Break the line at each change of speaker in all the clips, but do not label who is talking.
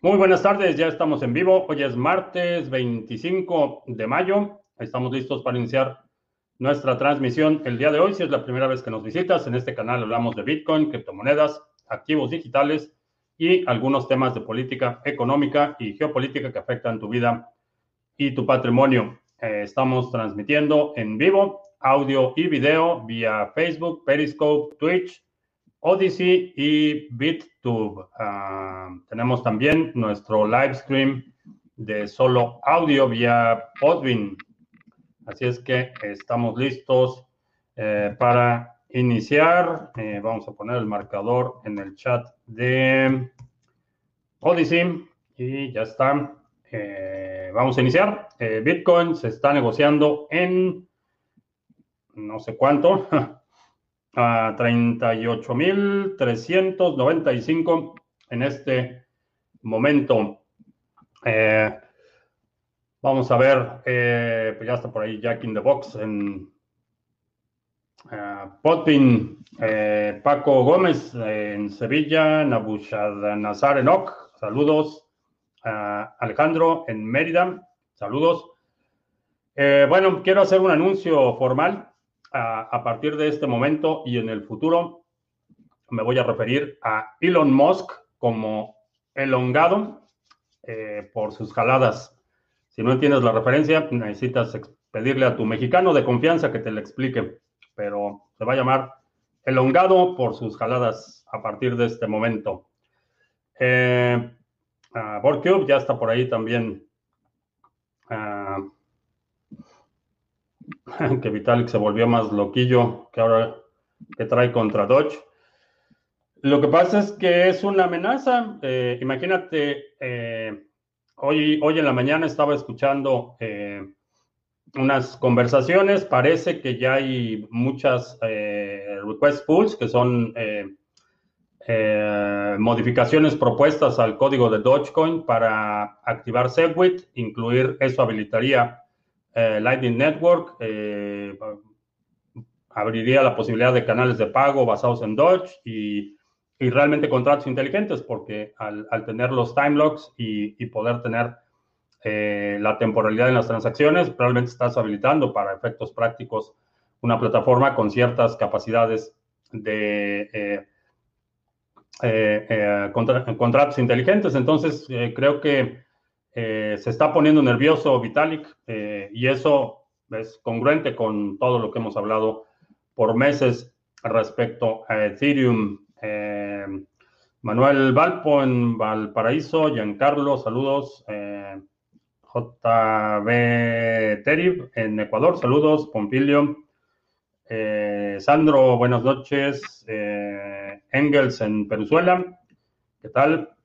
Muy buenas tardes, ya estamos en vivo. Hoy es martes 25 de mayo. Estamos listos para iniciar nuestra transmisión el día de hoy. Si es la primera vez que nos visitas, en este canal hablamos de Bitcoin, criptomonedas, activos digitales y algunos temas de política económica y geopolítica que afectan tu vida y tu patrimonio. Eh, estamos transmitiendo en vivo audio y video vía Facebook, Periscope, Twitch Odyssey y BitTube. Ah, tenemos también nuestro live stream de solo audio vía Podbean. Así es que estamos listos eh, para iniciar. Eh, vamos a poner el marcador en el chat de Odyssey y ya está. Eh, vamos a iniciar. Bitcoin se está negociando en no sé cuánto. a 38.395 en este momento. Eh, vamos a ver, eh, pues ya está por ahí Jack in the Box en uh, Potin, Paco Gómez en Sevilla, Nabuchodonosor Enoch, saludos. Alejandro en Mérida, saludos. bueno, quiero hacer un anuncio formal a, partir de este momento y en el futuro me voy a referir a Elon Musk como elongado eh, por sus jaladas. Si no entiendes la referencia, necesitas pedirle a tu mexicano de confianza que te lo explique, pero se va a llamar elongado por sus jaladas a partir de este momento. Eh, uh, ya está por ahí también. Ah, que Vitalik se volvió más loquillo que ahora que trae contra Dodge. Lo que pasa es que es una amenaza. Eh, imagínate, eh, hoy, hoy en la mañana estaba escuchando eh, unas conversaciones. Parece que ya hay muchas request pools que son modificaciones propuestas al código de Dogecoin para activar Segwit. Incluir eso habilitaría eh, Lightning Network eh, abriría la posibilidad de canales de pago basados en Dodge y, realmente contratos inteligentes, porque al, tener los time locks y, poder tener eh, la temporalidad en las transacciones, probablemente estás habilitando para efectos prácticos una plataforma con ciertas capacidades de contratos inteligentes. Entonces, creo que eh, se está poniendo nervioso Vitalik eh, y eso es congruente con todo lo que hemos hablado por meses respecto a Ethereum. Eh, Manuel Valpo en Valparaíso, Giancarlo, saludos. JB Terib en Ecuador, saludos. Pompilio. Sandro, buenas noches. Engels en Venezuela, ¿qué tal?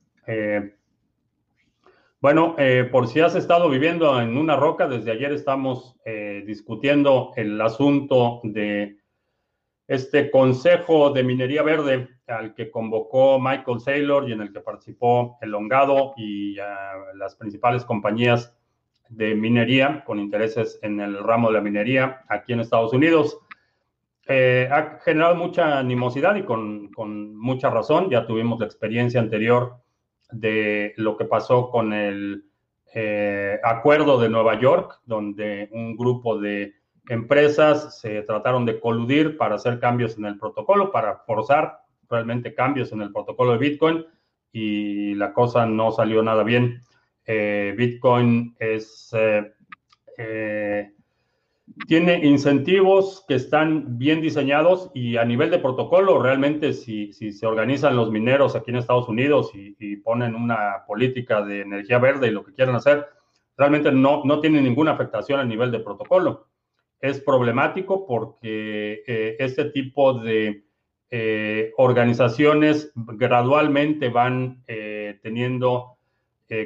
Bueno, eh, por si has estado viviendo en una roca, desde ayer estamos eh, discutiendo el asunto de este Consejo de Minería Verde al que convocó Michael Saylor y en el que participó el Longado y ah, las principales compañías de minería con intereses en el ramo de la minería aquí en Estados Unidos. Eh, ha generado mucha animosidad y con mucha razón. Ya tuvimos la experiencia anterior de lo que pasó con el eh, acuerdo de Nueva York, donde un grupo de empresas se trataron de coludir para hacer cambios en el protocolo, para forzar realmente cambios en el protocolo de Bitcoin y la cosa no salió nada bien. Eh, Bitcoin es eh, tiene incentivos que están bien diseñados y a nivel de protocolo, realmente si, se organizan los mineros aquí en Estados Unidos y, ponen una política de energía verde y lo que quieran hacer, realmente no, no tiene ninguna afectación a nivel de protocolo. Es problemático porque eh, este tipo de eh, organizaciones gradualmente van eh, teniendo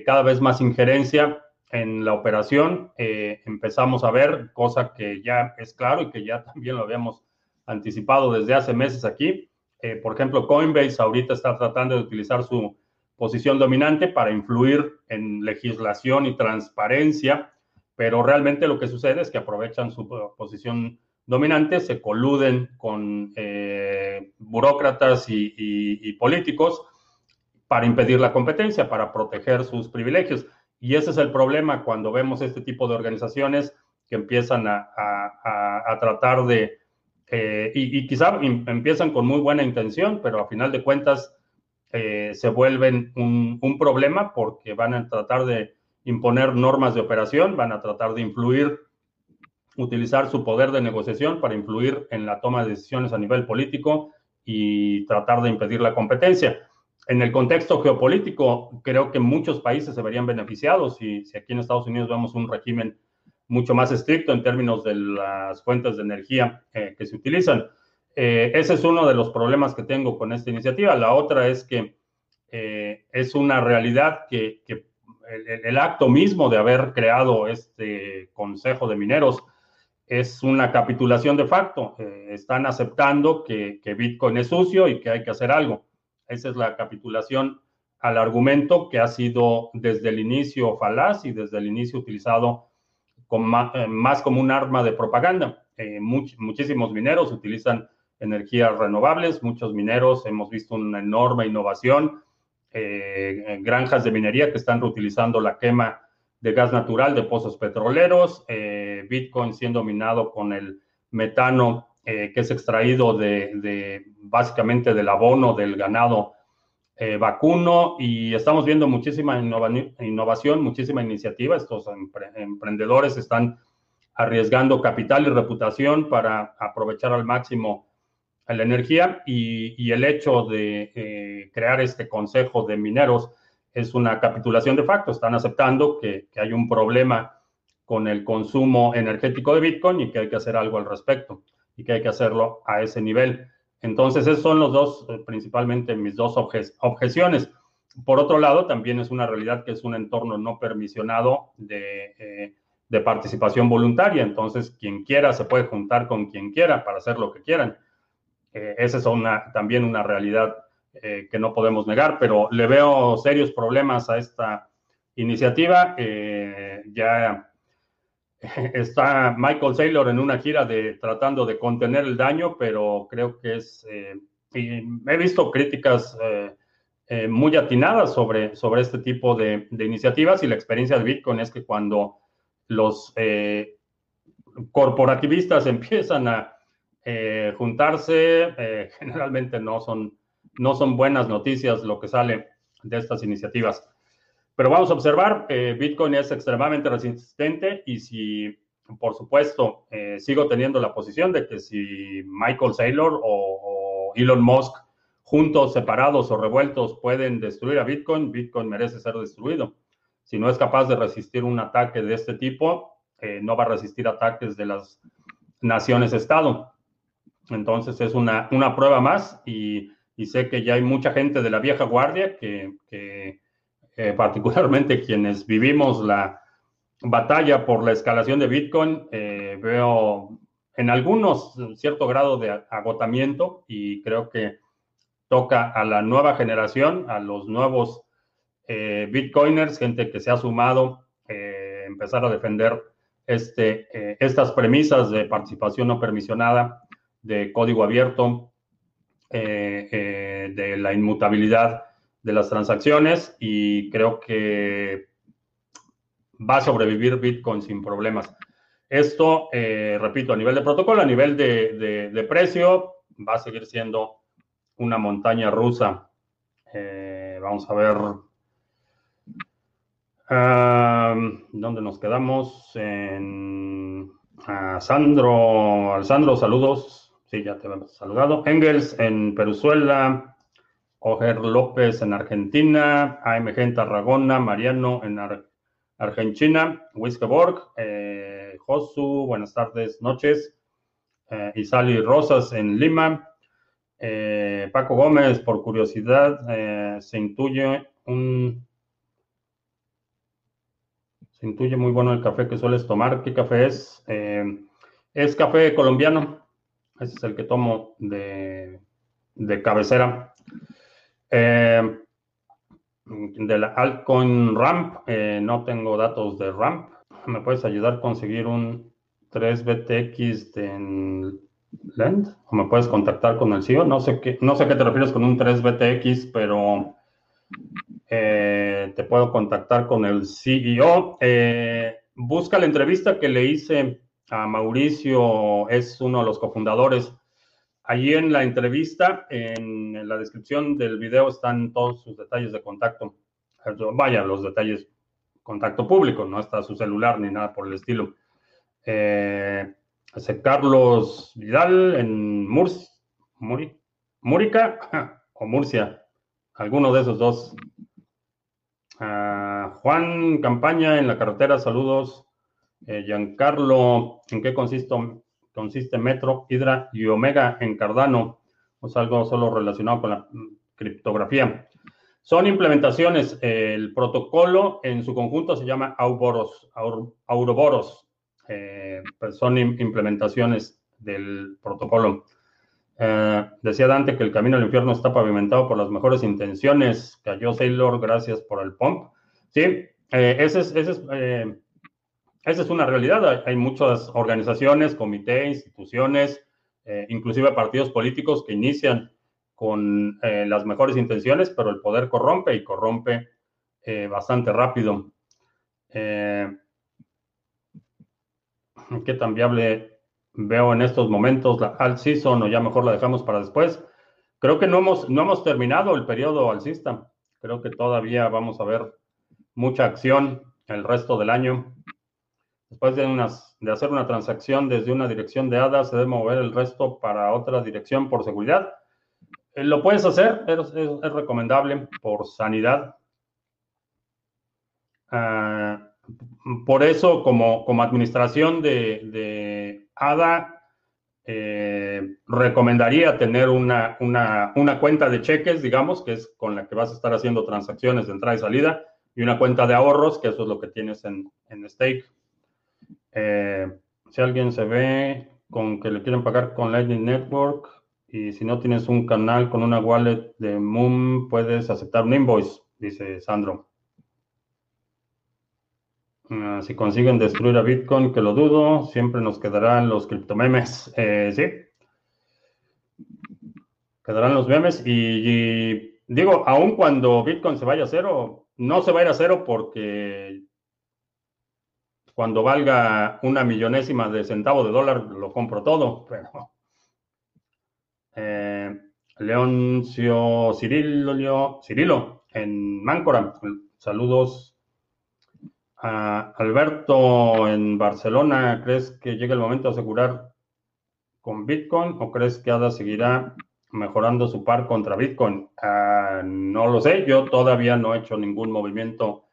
cada vez más injerencia en la operación eh, empezamos a ver, cosa que ya es claro y que ya también lo habíamos anticipado desde hace meses aquí. Eh, por ejemplo, Coinbase ahorita está tratando de utilizar su posición dominante para influir en legislación y transparencia, pero realmente lo que sucede es que aprovechan su posición dominante, se coluden con eh, burócratas y políticos para impedir la competencia, para proteger sus privilegios. Y ese es el problema cuando vemos este tipo de organizaciones que empiezan a, tratar de, eh, y, quizá empiezan con muy buena intención, pero a final de cuentas eh, se vuelven un, un, problema porque van a tratar de imponer normas de operación, van a tratar de influir, utilizar su poder de negociación para influir en la toma de decisiones a nivel político y tratar de impedir la competencia en el contexto geopolítico, creo que muchos países se verían beneficiados si, si, aquí en Estados Unidos vemos un régimen mucho más estricto en términos de las fuentes de energía eh, que se utilizan. Eh, ese es uno de los problemas que tengo con esta iniciativa. La otra es que eh, es una realidad que, el, acto mismo de haber creado este Consejo de Mineros es una capitulación de facto. están aceptando que Bitcoin es sucio y que hay que hacer algo. Esa es la capitulación al argumento que ha sido desde el inicio falaz y desde el inicio utilizado eh, más, como un arma de propaganda. Eh, muchísimos mineros utilizan energías renovables, muchos mineros hemos visto una enorme innovación, eh, granjas de minería que están reutilizando la quema de gas natural de pozos petroleros, Bitcoin siendo minado con el metano que es extraído de, básicamente del abono del ganado eh, vacuno y estamos viendo muchísima innovación, muchísima iniciativa. Estos emprendedores están arriesgando capital y reputación para aprovechar al máximo la energía y, el hecho de eh, crear este consejo de mineros es una capitulación de facto. Están aceptando que hay un problema con el consumo energético de Bitcoin y que hay que hacer algo al respecto y que hay que hacerlo a ese nivel. Entonces, esos son los dos, eh, principalmente mis dos objeciones. Por otro lado, también es una realidad que es un entorno no permisionado de, eh, de, participación voluntaria. Entonces, quien quiera se puede juntar con quien quiera para hacer lo que quieran. Eh, esa es una, también una realidad que no podemos negar, pero le veo serios problemas a esta iniciativa. ya está Michael Saylor en una gira de tratando de contener el daño, pero creo que es, eh, he visto críticas eh, eh, muy atinadas sobre, sobre este tipo de, iniciativas y la experiencia de Bitcoin es que cuando los corporativistas empiezan a juntarse, generalmente no son, no son buenas noticias lo que sale de estas iniciativas. Pero vamos a observar, eh, Bitcoin es extremadamente resistente y si, por supuesto, eh, sigo teniendo la posición de que si Michael Saylor o, Elon Musk juntos, separados o revueltos pueden destruir a Bitcoin, Bitcoin merece ser destruido. Si no es capaz de resistir un ataque de este tipo, eh, no va a resistir ataques de las naciones-estado. Entonces es una, una prueba más y, y, sé que ya hay mucha gente de la vieja guardia que, que eh, particularmente quienes vivimos la batalla por la escalación de Bitcoin, eh, veo en algunos cierto grado de agotamiento y creo que toca a la nueva generación, a los nuevos eh, Bitcoiners, gente que se ha sumado, empezar a defender este, estas premisas de participación no permisionada, de código abierto, de la inmutabilidad de las transacciones y creo que va a sobrevivir Bitcoin sin problemas. Esto, eh, repito, a nivel de protocolo, a nivel de, precio, va a seguir siendo una montaña rusa. Eh, vamos a ver. ¿Dónde nos quedamos? En Sandro, Sandro, saludos. Sí, ya te hemos saludado. Engels en Peruzuela. Oger López en Argentina, AMG en Tarragona, Mariano en Argentina, Wiskeborg, eh, Josu, buenas tardes, noches, eh, Isali Rosas en Lima, eh, Paco Gómez, por curiosidad, eh, se intuye un... Se intuye muy bueno el café que sueles tomar. ¿Qué café es? es café colombiano. Ese es el que tomo de, de cabecera. Eh, de la altcoin Ramp, eh, no tengo datos de Ramp. ¿Me puedes ayudar a conseguir un 3BTX de Lend? ¿O me puedes contactar con el CEO? No sé qué, no sé qué te refieres con un 3BTX, pero Eh, te puedo contactar con el CEO. Busca la entrevista que le hice a Mauricio, es uno de los cofundadores. Allí en la entrevista, en la descripción del video están todos sus detalles de contacto. Vaya, los detalles, contacto público, no está su celular ni nada por el estilo. Eh, Carlos Vidal en Murcia, Múrica o Murcia, alguno de esos dos. Ah, Juan Campaña en la carretera, saludos. Eh, Giancarlo, ¿en qué consiste, consiste Metro, Hydra y Omega en Cardano? O es algo solo relacionado con la criptografía. Son implementaciones. El protocolo en su conjunto se llama Auroboros. Auroboros. Eh, pues son implementaciones del protocolo. Eh, decía Dante que el camino al infierno está pavimentado por las mejores intenciones. Cayó Sailor, gracias por el pump. Sí, eh, ese es, ese es, esa es una realidad. Hay, muchas organizaciones, comités, instituciones, inclusive partidos políticos que inician con las mejores intenciones, pero el poder corrompe y corrompe bastante rápido. ¿Qué tan viable veo en estos momentos la alt season o ya mejor la dejamos para después. Creo que no hemos, no hemos terminado el periodo alcista. Creo que todavía vamos a ver mucha acción el resto del año. Después de, hacer una transacción desde una dirección de ADA, se debe mover el resto para otra dirección por seguridad. Eh, lo puedes hacer, es, es, recomendable por sanidad. Ah, por eso, como, administración de, de ADA, eh, recomendaría tener una, cuenta de cheques, digamos, que es con la que vas a estar haciendo transacciones de entrada y salida, y una cuenta de ahorros, que eso es lo que tienes en, en Stake. Eh, si alguien se ve con que le quieren pagar con Lightning Network, y si no tienes un canal con una wallet de Moon, puedes aceptar un invoice, dice Sandro. Ah, si consiguen destruir a Bitcoin, que lo dudo, siempre nos quedarán los criptomemes. Eh, sí. Quedarán los memes y, digo, aun cuando Bitcoin se vaya a cero, no se va a ir a cero porque cuando valga una millonésima de centavo de dólar lo compro todo, pero eh, Leoncio Cirilo, en Máncora, saludos Alberto, en Barcelona, ¿crees que llega el momento de asegurar con Bitcoin o crees que ADA seguirá mejorando su par contra Bitcoin? Ah, no lo sé, yo todavía no he hecho ningún movimiento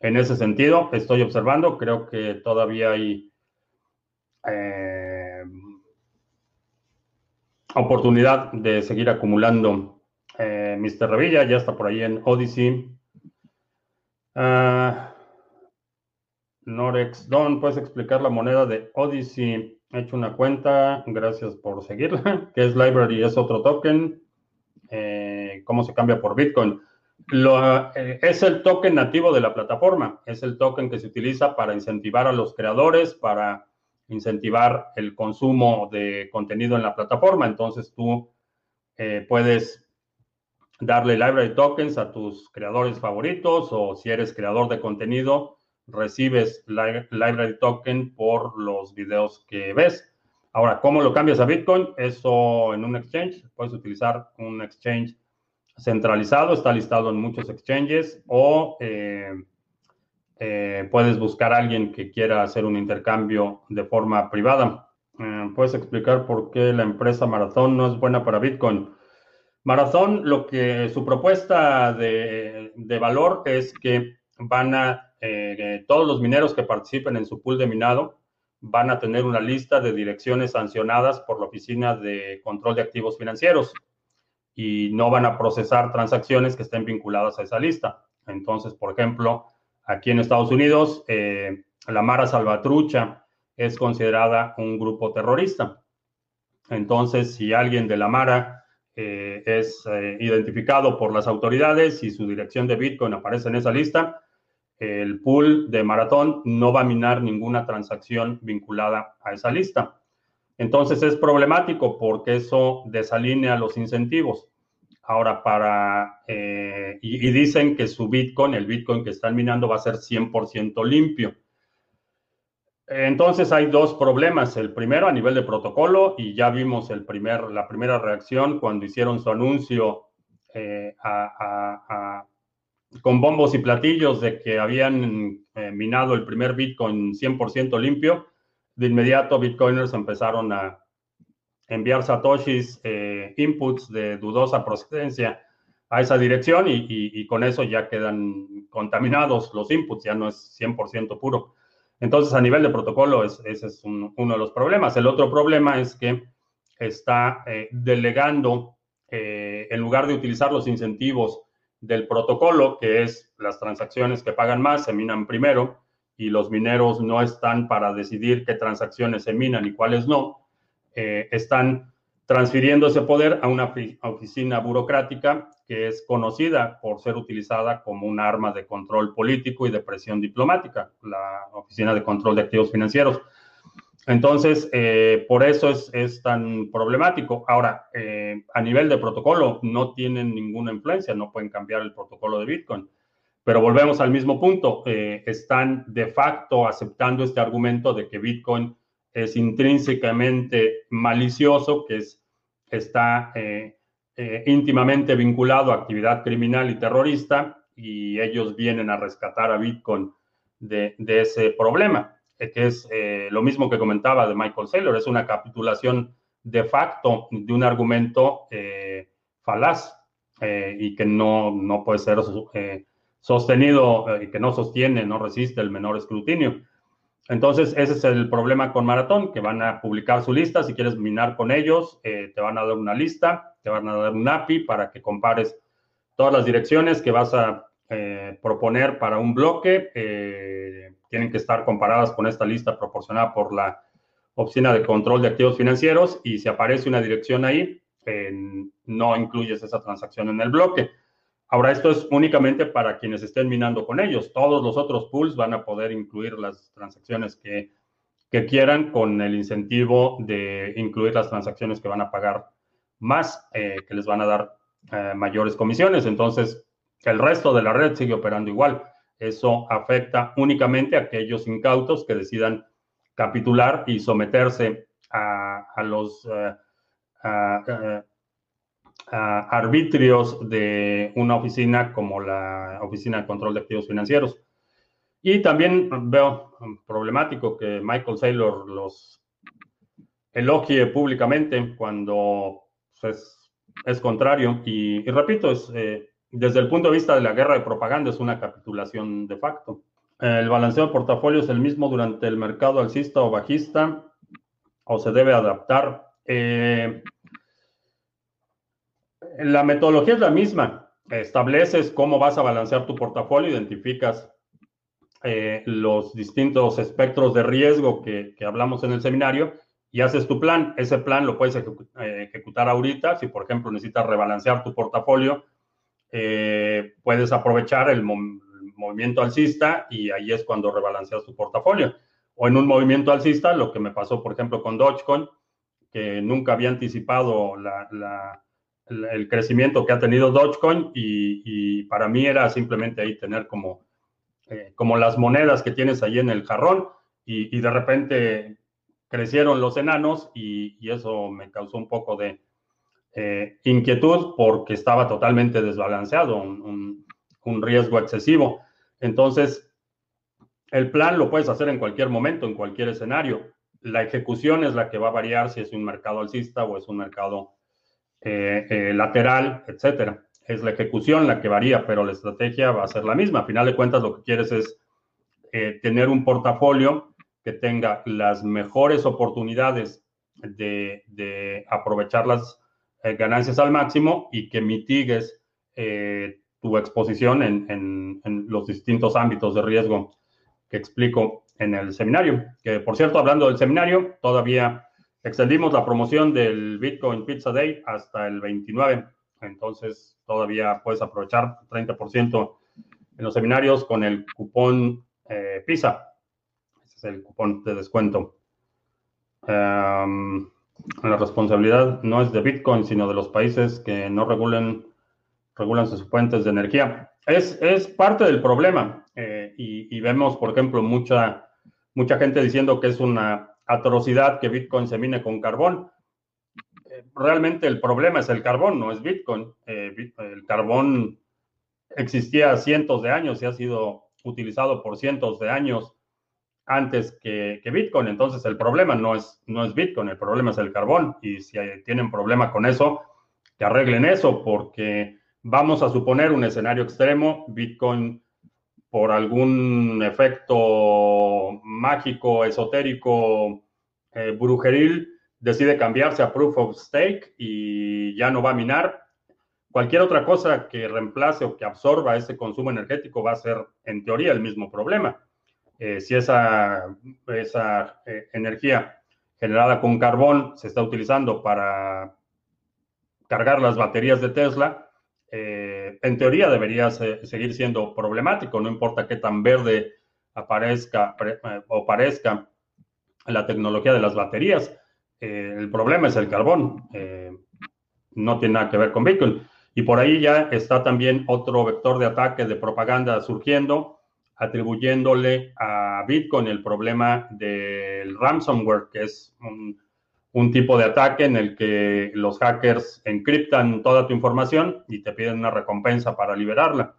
en ese sentido. Estoy observando, creo que todavía hay eh, oportunidad de seguir acumulando. Eh, Mr. Revilla ya está por ahí en Odyssey. Ah, Norex Don, ¿puedes explicar la moneda de Odyssey? He hecho una cuenta, gracias por seguirla, que es Library, es otro token. Eh, ¿Cómo se cambia por Bitcoin? Lo, eh, es el token nativo de la plataforma, es el token que se utiliza para incentivar a los creadores, para incentivar el consumo de contenido en la plataforma. Entonces tú eh, puedes darle library tokens a tus creadores favoritos o si eres creador de contenido, recibes library token por los videos que ves. Ahora, ¿cómo lo cambias a Bitcoin? Eso en un exchange. Puedes utilizar un exchange centralizado, está listado en muchos exchanges, o eh, eh, puedes buscar a alguien que quiera hacer un intercambio de forma privada. Eh, ¿Puedes explicar por qué la empresa Marathon no es buena para Bitcoin? Marathon, lo que su propuesta de, de valor es que van a todos los mineros que participen en su pool de minado van a tener una lista de direcciones sancionadas por la Oficina de Control de Activos Financieros y no van a procesar transacciones que estén vinculadas a esa lista. Entonces, por ejemplo, aquí en Estados Unidos, eh, la Mara Salvatrucha es considerada un grupo terrorista. Entonces, si alguien de la Mara eh, es identificado por las autoridades y su dirección de Bitcoin aparece en esa lista, el pool de maratón no va a minar ninguna transacción vinculada a esa lista. Entonces es problemático porque eso desalinea los incentivos. Ahora, para, eh, y, dicen que su Bitcoin, el Bitcoin que están minando, va a ser 100% limpio. Entonces hay dos problemas. El primero a nivel de protocolo, y ya vimos el primer, la primera reacción cuando hicieron su anuncio eh, con bombos y platillos de que habían eh, minado el primer Bitcoin 100% limpio. De inmediato, Bitcoiners empezaron a enviar satoshis, eh, inputs de dudosa procedencia a esa dirección y, con eso ya quedan contaminados los inputs, ya no es 100% puro. Entonces, a nivel de protocolo, ese es uno de los problemas. El otro problema es que está eh, delegando, eh, en lugar de utilizar los incentivos del protocolo, que es las transacciones que pagan más, se minan primero, y los mineros no están para decidir qué transacciones se minan y cuáles no, eh, están transfiriendo ese poder a una oficina burocrática que es conocida por ser utilizada como un arma de control político y de presión diplomática, la Oficina de Control de Activos Financieros. Entonces, eh, por eso es, tan problemático. Ahora, eh, a nivel de protocolo, no tienen ninguna influencia, no pueden cambiar el protocolo de Bitcoin. Pero volvemos al mismo punto, están de facto aceptando este argumento de que Bitcoin es intrínsecamente malicioso, que es, está eh, eh, íntimamente vinculado a actividad criminal y terrorista, y ellos vienen a rescatar a Bitcoin de, ese problema, eh, que es lo mismo que comentaba de Michael Saylor, es una capitulación de facto de un argumento falaz y que no, no puede ser sostenido y que no sostiene, no resiste el menor escrutinio. Entonces, ese es el problema con Maratón, que van a publicar su lista. Si quieres minar con ellos, eh, te van a dar una lista, te van a dar un API para que compares todas las direcciones que vas a eh, proponer para un bloque. Eh, tienen que estar comparadas con esta lista proporcionada por la Oficina de Control de Activos Financieros y si aparece una dirección ahí, no incluyes esa transacción en el bloque. Ahora, esto es únicamente para quienes estén minando con ellos. Todos los otros pools van a poder incluir las transacciones que, quieran con el incentivo de incluir las transacciones que van a pagar más, eh, que les van a dar eh, mayores comisiones. Entonces, el resto de la red sigue operando igual. Eso afecta únicamente a aquellos incautos que decidan capitular y someterse a, los... Eh, arbitrios de una oficina como la Oficina de Control de Activos Financieros. Y también veo problemático que Michael Saylor los elogie públicamente cuando es, es contrario. Y, repito, es, eh, desde el punto de vista de la guerra de propaganda es una capitulación de facto. El balanceo de portafolio es el mismo durante el mercado alcista o bajista o se debe adaptar. Eh, la metodología es la misma. Estableces cómo vas a balancear tu portafolio, identificas eh, los distintos espectros de riesgo que, hablamos en el seminario y haces tu plan. Ese plan lo puedes eh, ejecutar ahorita. Si, por ejemplo, necesitas rebalancear tu portafolio, eh, puedes aprovechar el, movimiento alcista y ahí es cuando rebalanceas tu portafolio. O en un movimiento alcista, lo que me pasó, por ejemplo, con Dogecoin, que nunca había anticipado la el, crecimiento que ha tenido Dogecoin y, para mí era simplemente ahí tener como, eh, como las monedas que tienes ahí en el jarrón y, de repente crecieron los enanos y, eso me causó un poco de eh, inquietud porque estaba totalmente desbalanceado, un, un riesgo excesivo. Entonces, el plan lo puedes hacer en cualquier momento, en cualquier escenario. La ejecución es la que va a variar si es un mercado alcista o es un mercado eh, eh, lateral, etcétera. Es la ejecución la que varía, pero la estrategia va a ser la misma. A final de cuentas, lo que quieres es eh, tener un portafolio que tenga las mejores oportunidades de, aprovechar las ganancias al máximo y que mitigues tu exposición en, en, los distintos ámbitos de riesgo que explico en el seminario. Que por cierto, hablando del seminario, todavía Extendimos la promoción del Bitcoin Pizza Day hasta el 29, entonces todavía puedes aprovechar 30% en los seminarios con el cupón eh, PISA. Ese es el cupón de descuento. la responsabilidad no es de Bitcoin, sino de los países que no regulen regulan sus fuentes de energía. Es, es parte del problema eh, y, y, vemos, por ejemplo, mucha, mucha gente diciendo que es una atrocidad que Bitcoin se mine con carbón. Eh, realmente el problema es el carbón, no es Bitcoin. Eh, el carbón existía cientos de años y ha sido utilizado por cientos de años antes que, Bitcoin. Entonces el problema no es, no es Bitcoin, el problema es el carbón. Y si tienen problema con eso, que arreglen eso, porque vamos a suponer un escenario extremo, Bitcoin por algún efecto mágico, esotérico, eh, brujeril, decide cambiarse a Proof of Stake y ya no va a minar. Cualquier otra cosa que reemplace o que absorba ese consumo energético va a ser, en teoría, el mismo problema. Eh, si esa, esa eh, energía generada con carbón se está utilizando para cargar las baterías de Tesla, eh, en teoría debería seguir siendo problemático, no importa qué tan verde aparezca eh, o parezca la tecnología de las baterías. Eh, el problema es el carbón, no tiene nada que ver con Bitcoin. Y por ahí ya está también otro vector de ataque de propaganda surgiendo, atribuyéndole a Bitcoin el problema del ransomware, que es un un tipo de ataque en el que los hackers encriptan toda tu información y te piden una recompensa para liberarla.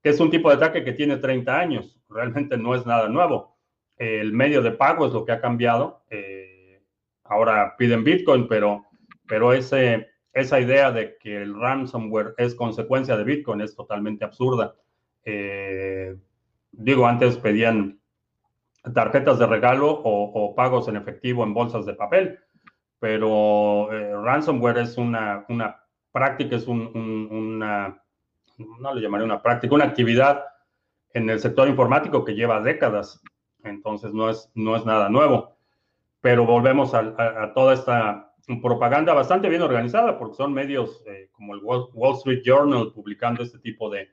Que es un tipo de ataque que tiene 30 años, realmente no es nada nuevo. El medio de pago es lo que ha cambiado. Eh, ahora piden Bitcoin, pero, pero ese, esa idea de que el ransomware es consecuencia de Bitcoin es totalmente absurda. Eh, digo, antes pedían tarjetas de regalo o pagos en efectivo en bolsas de papel pero eh, ransomware es una, una práctica, es un, una, no le llamaré una práctica, una actividad en el sector informático que lleva décadas, entonces no es, no es nada nuevo. Pero volvemos a, toda esta propaganda bastante bien organizada, porque son medios eh, como el Wall, Street Journal publicando este tipo de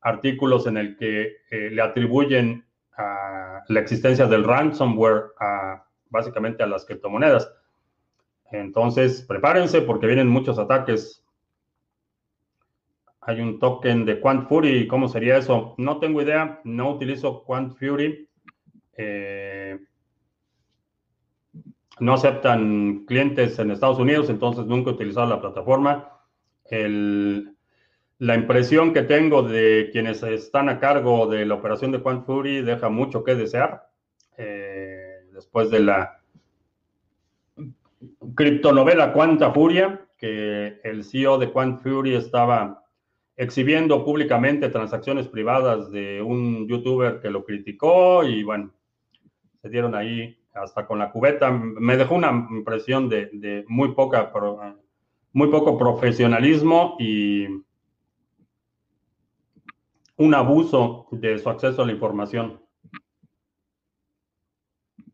artículos en el que eh, le atribuyen a la existencia del ransomware a, básicamente a las criptomonedas. Entonces, prepárense porque vienen muchos ataques. Hay un token de Quant Fury. ¿Cómo sería eso? No tengo idea. No utilizo Quant Fury. Eh, no aceptan clientes en Estados Unidos, entonces nunca he utilizado la plataforma. la impresión que tengo de quienes están a cargo de la operación de Quant Fury deja mucho que desear. Eh, después de la criptonovela Cuanta Furia, que el CEO de Quant Fury estaba exhibiendo públicamente transacciones privadas de un youtuber que lo criticó y bueno, se dieron ahí hasta con la cubeta. Me dejó una impresión de, muy poca, muy poco profesionalismo y un abuso de su acceso a la información.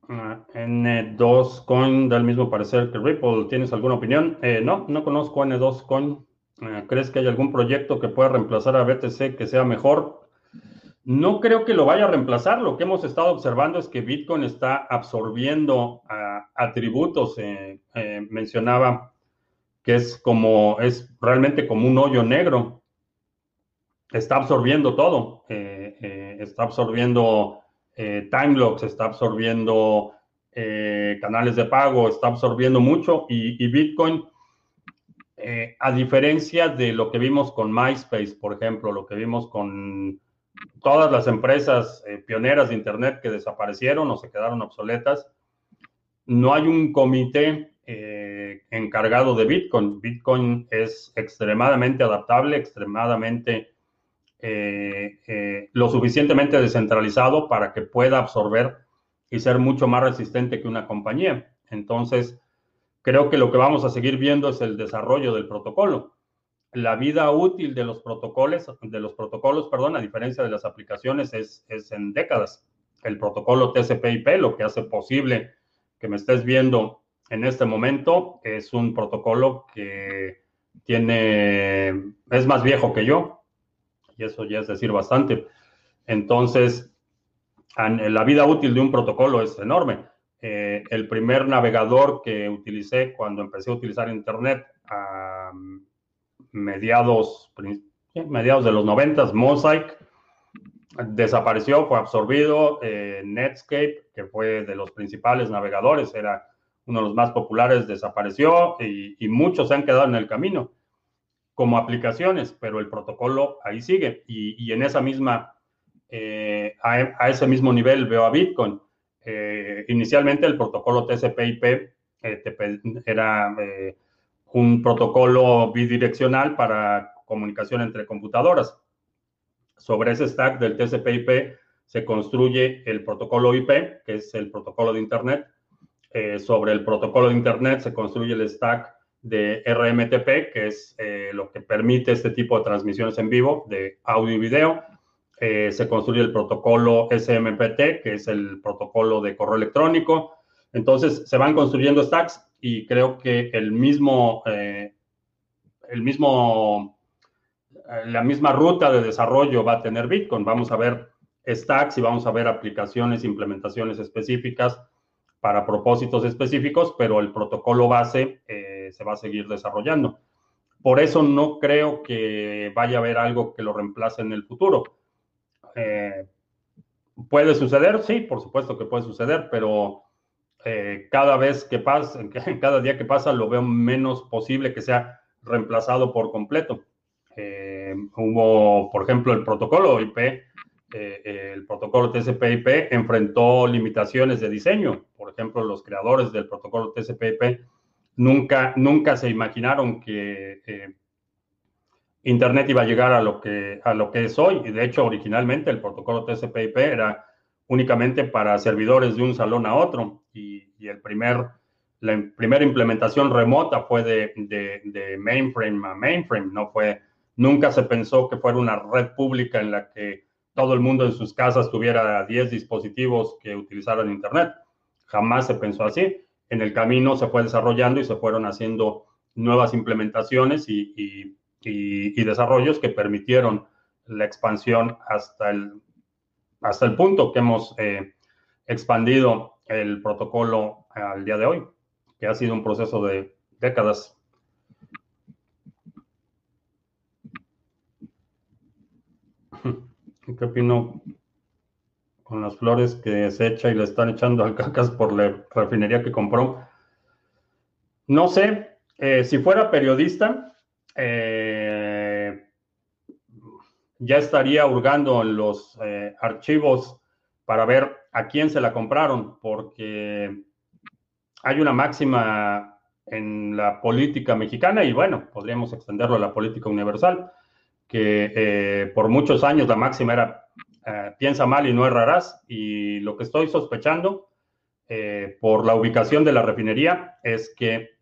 N2 Coin da el mismo parecer que Ripple. ¿Tienes alguna opinión? Eh, no, no conozco N2 Coin. Eh, ¿Crees que hay algún proyecto que pueda reemplazar a BTC que sea mejor? No creo que lo vaya a reemplazar. Lo que hemos estado observando es que Bitcoin está absorbiendo atributos. Eh, mencionaba que es como, es realmente como un hoyo negro. Está absorbiendo todo. está absorbiendo eh, Timelocks está absorbiendo eh, canales de pago, está absorbiendo mucho y, Bitcoin, eh, a diferencia de lo que vimos con MySpace, por ejemplo, lo que vimos con todas las empresas pioneras de Internet que desaparecieron o se quedaron obsoletas, no hay un comité encargado de Bitcoin. Bitcoin es extremadamente adaptable, extremadamente eh, eh, lo suficientemente descentralizado para que pueda absorber y ser mucho más resistente que una compañía. Entonces, creo que lo que vamos a seguir viendo es el desarrollo del protocolo. La vida útil de los protocolos, de los protocolos, perdón, a diferencia de las aplicaciones, es, es en décadas. El protocolo TCP/IP, lo que hace posible que me estés viendo en este momento, es un protocolo que tiene, es más viejo que yo, y eso ya es decir bastante. Entonces, la vida útil de un protocolo es enorme. Eh, el primer navegador que utilicé cuando empecé a utilizar Internet a mediados, mediados de los 90, Mosaic desapareció, fue absorbido. Eh, Netscape, que fue de los principales navegadores, era uno de los más populares, desapareció y, muchos se han quedado en el camino como aplicaciones, pero el protocolo ahí sigue. Y, en esa misma, eh, a, ese mismo nivel veo a Bitcoin. Eh, inicialmente el protocolo TCP/IP era un protocolo bidireccional para comunicación entre computadoras. Sobre ese stack del TCP/IP se construye el protocolo IP, que es el protocolo de Internet. Eh, sobre el protocolo de Internet se construye el stack de RMTP, que es eh, lo que permite este tipo de transmisiones en vivo de audio y video. Eh, se construye el protocolo SMPT, que es el protocolo de correo electrónico. Entonces, se van construyendo stacks y creo que el mismo, el mismo la misma ruta de desarrollo va a tener Bitcoin. Vamos a ver stacks y vamos a ver aplicaciones, implementaciones específicas para propósitos específicos, pero el protocolo base eh, se va a seguir desarrollando. Por eso no creo que vaya a haber algo que lo reemplace en el futuro. Eh, ¿Puede suceder? Sí, por supuesto que puede suceder, pero eh, cada vez que pasa, cada día que pasa, lo veo menos posible que sea reemplazado por completo. Eh, hubo, por ejemplo, el protocolo IP, eh, el protocolo TCP/IP enfrentó limitaciones de diseño. Por ejemplo, los creadores del protocolo TCP/IP nunca, nunca se imaginaron que eh, Internet iba a llegar a lo, que, a lo que es hoy. Y de hecho, originalmente el protocolo TCP/IP era únicamente para servidores de un salón a otro. Y, el primer, la primera implementación remota fue de, de, de mainframe a mainframe, no fue Nunca se pensó que fuera una red pública en la que todo el mundo en sus casas tuviera 10 dispositivos que utilizaran Internet. Jamás se pensó así. En el camino se fue desarrollando y se fueron haciendo nuevas implementaciones y, desarrollos que permitieron la expansión hasta el, hasta el punto que hemos eh, expandido el protocolo al día de hoy, que ha sido un proceso de décadas. ¿Qué opino con las flores que se echa y le están echando al cacas por la refinería que compró? No sé, eh, si fuera periodista, eh, ya estaría hurgando en los eh, archivos para ver a quién se la compraron, porque hay una máxima en la política mexicana y bueno, podríamos extenderlo a la política universal que por muchos años la máxima era eh, piensa mal y no errarás. Y lo que estoy sospechando eh, por la ubicación de la refinería es que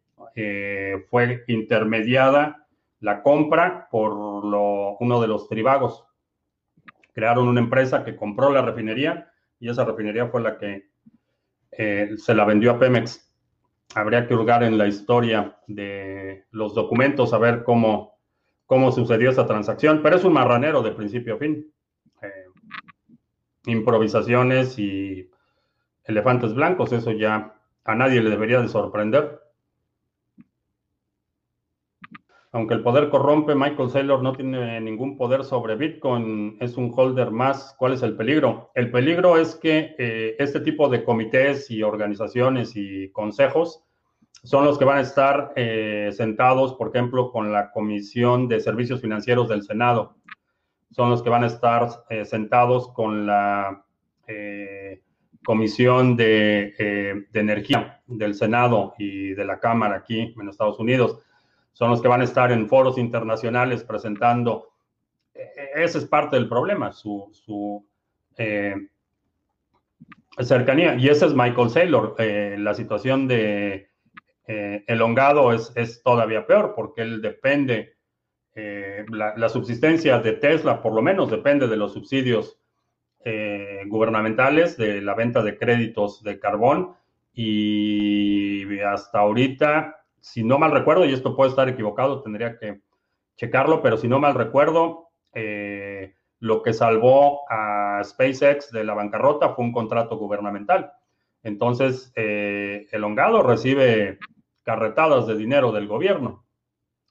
fue intermediada la compra por uno de los tribagos. Crearon una empresa que compró la refinería y esa refinería fue la que se la vendió a Pemex. Habría que hurgar en la historia de los documentos, a ver cómo cómo sucedió esa transacción, pero es un marranero de principio a fin. Improvisaciones y elefantes blancos, eso ya a nadie le debería de sorprender. Aunque el poder corrompe, Michael Saylor no tiene ningún poder sobre Bitcoin, es un holder más. ¿Cuál es el peligro? El peligro es que eh, este tipo de comités y organizaciones y consejos son los que van a estar eh, sentados, por ejemplo, con la Comisión de Servicios Financieros del Senado. Son los que van a estar eh, sentados con la eh, Comisión de, Energía del Senado y de la Cámara aquí en Estados Unidos. Son los que van a estar en foros internacionales presentando. Ese es parte del problema, su, su cercanía. Y ese es Michael Saylor, la situación de eh, el hongado es, todavía peor porque él depende, eh, la, subsistencia de Tesla por lo menos depende de los subsidios eh, gubernamentales, de la venta de créditos de carbón y hasta ahorita, si no mal recuerdo, y esto puede estar equivocado, tendría que checarlo, pero si no mal recuerdo, lo que salvó a SpaceX de la bancarrota fue un contrato gubernamental. Entonces, el hongado recibe carretadas de dinero del gobierno.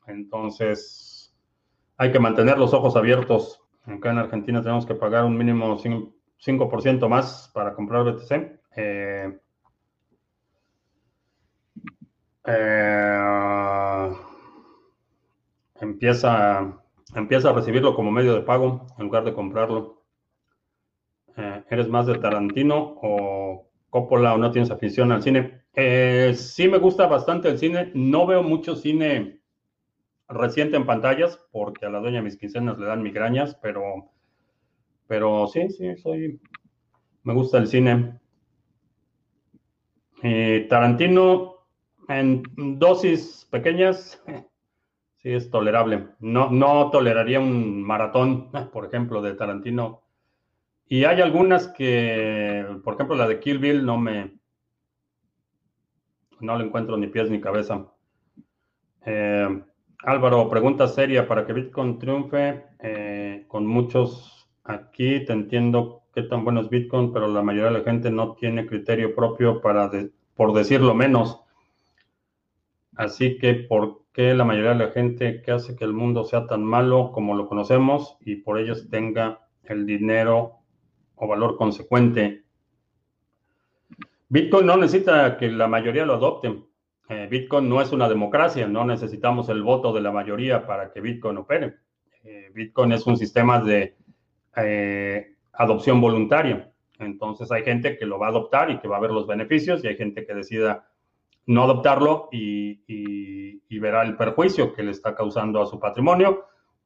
Entonces, hay que mantener los ojos abiertos. Acá en Argentina tenemos que pagar un mínimo 5%, más para comprar BTC. Eh, eh, empieza, empieza a recibirlo como medio de pago en lugar de comprarlo. Eh, ¿Eres más de Tarantino o Coppola o no tienes afición al cine? sí me gusta bastante el cine. No veo mucho cine reciente en pantallas, porque a la dueña mis quincenas le dan migrañas, pero, pero sí, sí, soy, me gusta el cine. Tarantino en dosis pequeñas, sí es tolerable. No, no toleraría un maratón, por ejemplo, de Tarantino. Y hay algunas que, por ejemplo, la de Kill Bill no me, no le encuentro ni pies ni cabeza. Eh, Álvaro, pregunta seria, para que Bitcoin triunfe, eh, con muchos aquí, te entiendo qué tan bueno es Bitcoin, pero la mayoría de la gente no tiene criterio propio para, por decirlo menos. Así que, ¿por qué la mayoría de la gente que hace que el mundo sea tan malo como lo conocemos y por ellos tenga el dinero o valor consecuente? Bitcoin no necesita que la mayoría lo adopten. Eh, Bitcoin no es una democracia, no necesitamos el voto de la mayoría para que Bitcoin opere. Eh, Bitcoin es un sistema de eh, adopción voluntaria. Entonces hay gente que lo va a adoptar y que va a ver los beneficios y hay gente que decida no adoptarlo y, verá el perjuicio que le está causando a su patrimonio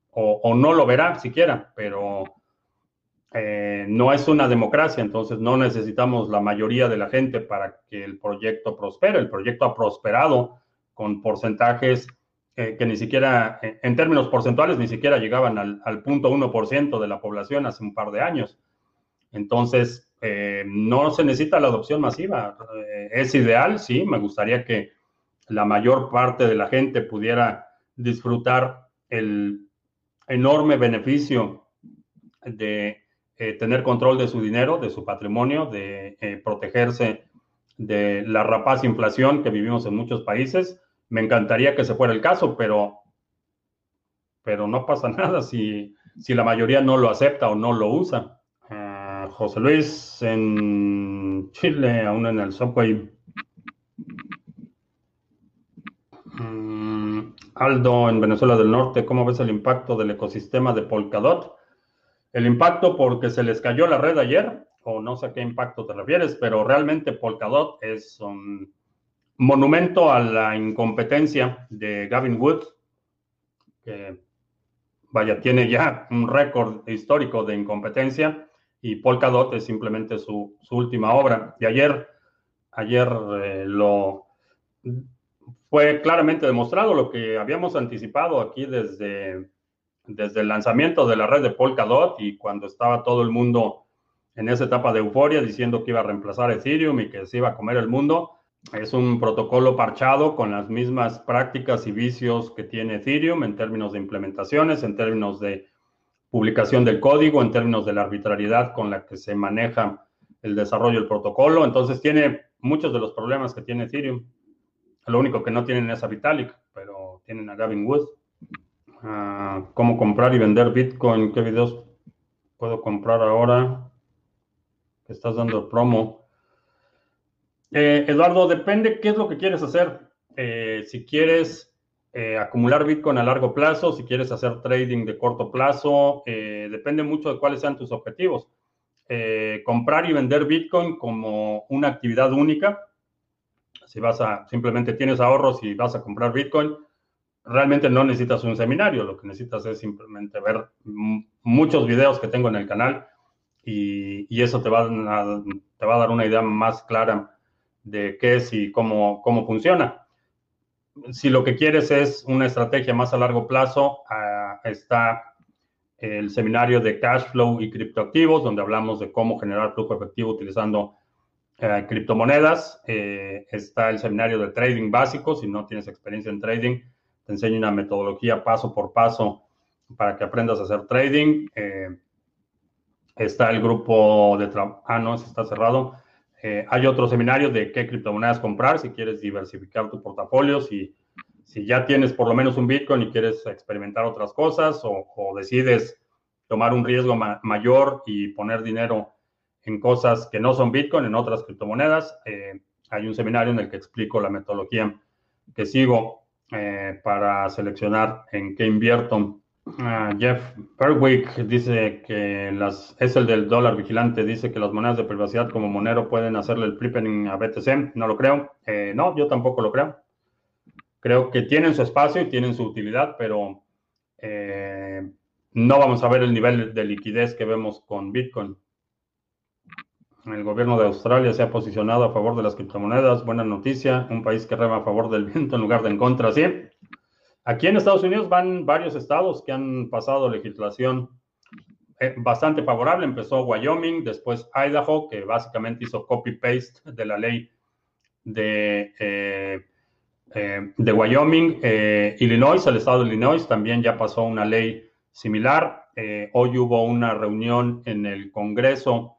o, o no lo verá siquiera, pero eh, no es una democracia, entonces no necesitamos la mayoría de la gente para que el proyecto prospere. El proyecto ha prosperado con porcentajes eh, que ni siquiera, eh, en términos porcentuales, ni siquiera llegaban al, al punto 1% de la población hace un par de años. Entonces, no se necesita la adopción masiva. es ideal, sí, me gustaría que la mayor parte de la gente pudiera disfrutar el enorme beneficio de eh, tener control de su dinero, de su patrimonio, de eh, protegerse de la rapaz inflación que vivimos en muchos países. Me encantaría que se fuera el caso, pero, pero no pasa nada si, si la mayoría no lo acepta o no lo usa. Ah, José Luis en Chile, aún en el subway. Mm, Aldo en Venezuela del Norte, ¿cómo ves el impacto del ecosistema de Polkadot? El impacto porque se les cayó la red ayer, o no sé a qué impacto te refieres, pero realmente Polkadot es un monumento a la incompetencia de Gavin Wood, que vaya, tiene ya un récord histórico de incompetencia y Polkadot es simplemente su, última obra. Y ayer, ayer eh, lo fue claramente demostrado lo que habíamos anticipado aquí desde desde el lanzamiento de la red de Polkadot y cuando estaba todo el mundo en esa etapa de euforia diciendo que iba a reemplazar Ethereum y que se iba a comer el mundo. Es un protocolo parchado con las mismas prácticas y vicios que tiene Ethereum en términos de implementaciones, en términos de publicación del código, en términos de la arbitrariedad con la que se maneja el desarrollo del protocolo. Entonces tiene muchos de los problemas que tiene Ethereum. Lo único que no tienen es a Vitalik, pero tienen a Gavin Wood cómo comprar y vender Bitcoin. ¿Qué videos puedo comprar ahora? Que estás dando promo. Eh, Eduardo, depende qué es lo que quieres hacer. Eh, si quieres eh, acumular Bitcoin a largo plazo, si quieres hacer trading de corto plazo, depende mucho de cuáles sean tus objetivos. comprar y vender Bitcoin como una actividad única. Si vas a, simplemente tienes ahorros y vas a comprar Bitcoin, realmente no necesitas un seminario, lo que necesitas es simplemente ver muchos videos que tengo en el canal y, eso te va, a, te va a dar una idea más clara de qué es y cómo, cómo funciona. Si lo que quieres es una estrategia más a largo plazo, ah, está el seminario de cash flow y criptoactivos, donde hablamos de cómo generar flujo efectivo utilizando eh, criptomonedas. Eh, está el seminario de trading básico, si no tienes experiencia en trading te enseño una metodología paso por paso para que aprendas a hacer trading. Eh, está el grupo de trabajo, ah, no, está cerrado. Eh, hay otro seminario de qué criptomonedas comprar si quieres diversificar tu portafolio, si, si ya tienes por lo menos un Bitcoin y quieres experimentar otras cosas o, decides tomar un riesgo mayor y poner dinero en cosas que no son Bitcoin, en otras criptomonedas, eh, hay un seminario en el que explico la metodología que sigo eh, para seleccionar en qué invierto. Ah, Jeff Perwick dice que las, es el del dólar vigilante, dice que las monedas de privacidad como Monero pueden hacerle el flipping a BTC. No lo creo. Eh, no, yo tampoco lo creo. Creo que tienen su espacio y tienen su utilidad, pero eh, no vamos a ver el nivel de liquidez que vemos con Bitcoin. El gobierno de Australia se ha posicionado a favor de las criptomonedas. Buena noticia. Un país que rema a favor del viento en lugar de en contra. Sí. Aquí en Estados Unidos van varios estados que han pasado legislación eh, bastante favorable. Empezó Wyoming, después Idaho, que básicamente hizo copy-paste de la ley de, eh, eh, de Wyoming. Illinois, el estado de Illinois, también ya pasó una ley similar. hoy hubo una reunión en el Congreso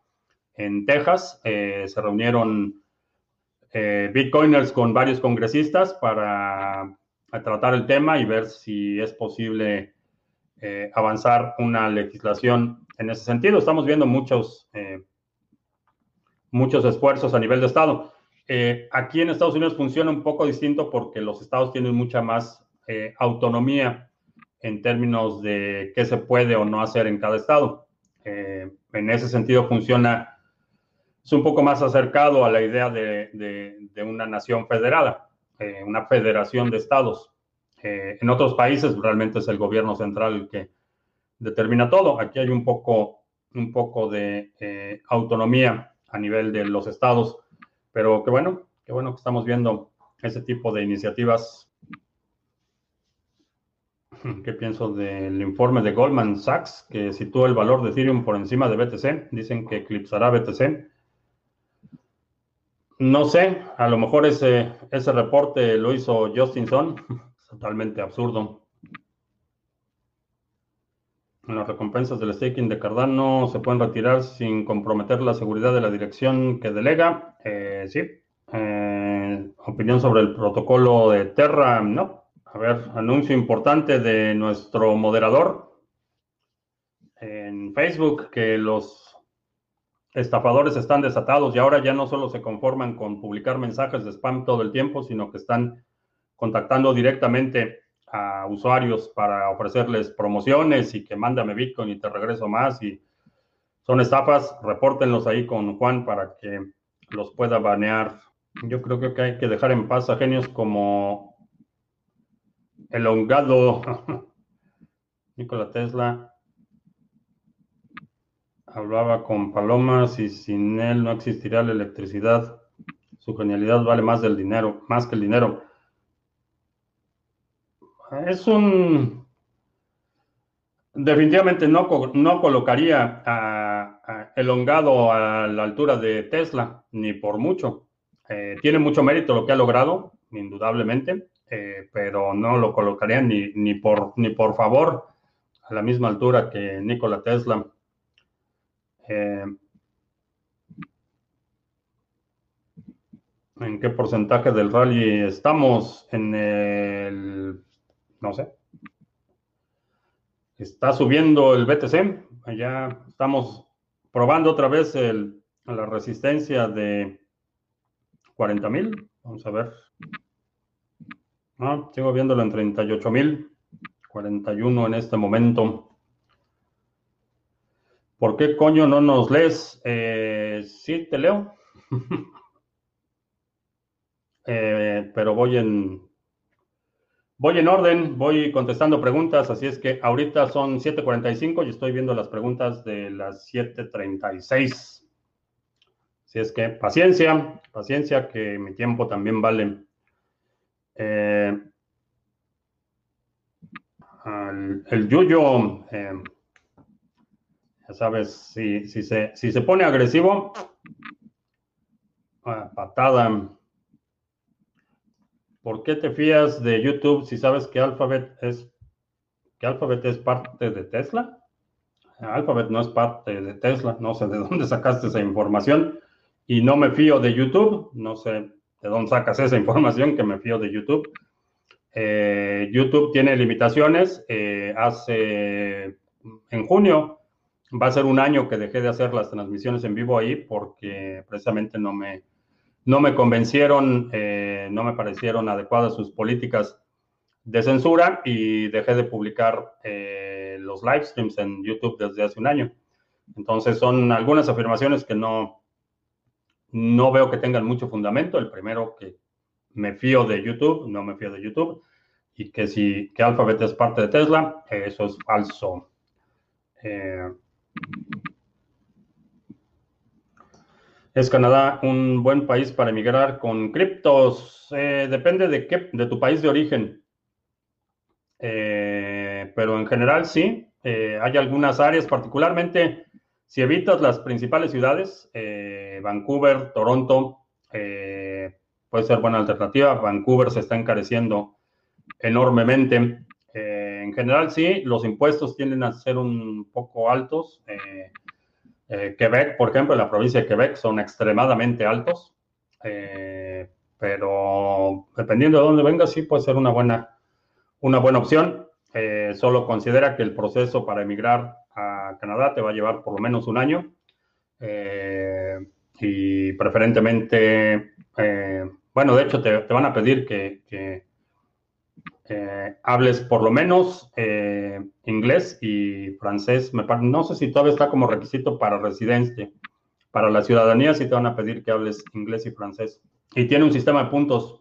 en Texas. se reunieron bitcoiners con varios congresistas para tratar el tema y ver si es posible eh, avanzar una legislación en ese sentido. Estamos viendo muchos, eh, muchos esfuerzos a nivel de Estado. Eh, aquí en Estados Unidos funciona un poco distinto porque los estados tienen mucha más autonomía en términos de qué se puede o no hacer en cada estado. en ese sentido funciona, es un poco más acercado a la idea de, de una nación federada. Eh, una federación de estados. Eh, en otros países realmente es el gobierno central el que determina todo. Aquí hay un poco, un poco de eh, autonomía a nivel de los estados, pero qué bueno, qué bueno que estamos viendo ese tipo de iniciativas. ¿Qué pienso del informe de Goldman Sachs que sitúa el valor de Ethereum por encima de BTC? Dicen que eclipsará BTC. No sé, a lo mejor ese, ese reporte lo hizo Justinson, totalmente absurdo. Las recompensas del staking de Cardano se pueden retirar sin comprometer la seguridad de la dirección que delega. Eh, sí. Eh, opinión sobre el protocolo de Terra. No. A ver, anuncio importante de nuestro moderador en Facebook que los estafadores están desatados y ahora ya no solo se conforman con publicar mensajes de spam todo el tiempo, sino que están contactando directamente a usuarios para ofrecerles promociones y que mándame Bitcoin y te regreso más y son estafas, repórtenlos ahí con Juan para que los pueda banear. Yo creo que hay que dejar en paz a genios como el hongado Nikola Tesla hablaba con palomas y sin él no existiría la electricidad. Su genialidad vale más del dinero, más que el dinero. Es un... Definitivamente no, no colocaría a, elongado a la altura de Tesla, ni por mucho. Eh, tiene mucho mérito lo que ha logrado, indudablemente, eh, pero no lo colocaría ni, ni, por, ni por favor a la misma altura que Nikola Tesla. Eh, ¿En qué porcentaje del rally estamos? En el, no sé. Está subiendo el BTC. Ya estamos probando otra vez el, la resistencia de 40 mil. Vamos a ver. Ah, sigo viéndolo en 38 mil. 41 en este momento. ¿Por qué coño no nos lees? Eh, sí, te leo. Eh, pero voy en, voy en orden, voy contestando preguntas, así es que ahorita son 7.45 y estoy viendo las preguntas de las 7.36. Así es que paciencia, paciencia, que mi tiempo también vale. Eh, el Yuyo sabes, si, si, se, si se pone agresivo, ah, patada. ¿Por qué te fías de YouTube si sabes que Alphabet es que Alphabet es parte de Tesla? Alphabet no es parte de Tesla, no sé de dónde sacaste esa información y no me fío de YouTube, no sé de dónde sacas esa información que me fío de YouTube. YouTube tiene limitaciones. hace en junio va a ser un año que dejé de hacer las transmisiones en vivo ahí porque precisamente no me, no me convencieron, no me parecieron adecuadas sus políticas de censura y dejé de publicar eh, los live streams en YouTube desde hace un año. Entonces son algunas afirmaciones que no, no veo que tengan mucho fundamento. El primero que me fío de YouTube, no me fío de YouTube, y que si que Alphabet es parte de Tesla, eso es falso. Eh, ¿Es Canadá un buen país para emigrar con criptos? Eh, depende de qué, de tu país de origen. Eh, pero en general sí, eh, hay algunas áreas, particularmente si evitas las principales ciudades, Vancouver, Toronto, puede ser buena alternativa. Vancouver se está encareciendo enormemente. En general sí, los impuestos tienden a ser un poco altos. Quebec, por ejemplo, en la provincia de Quebec son extremadamente altos, pero dependiendo de dónde vengas, sí puede ser una buena una buena opción. Eh, solo considera que el proceso para emigrar a Canadá te va a llevar por lo menos un año eh, y preferentemente, eh, bueno, de hecho te, van a pedir que, hables por lo menos inglés y francés. no sé si todavía está como requisito para residencia. Para la ciudadanía sí te van a pedir que hables inglés y francés. Y tiene un sistema de puntos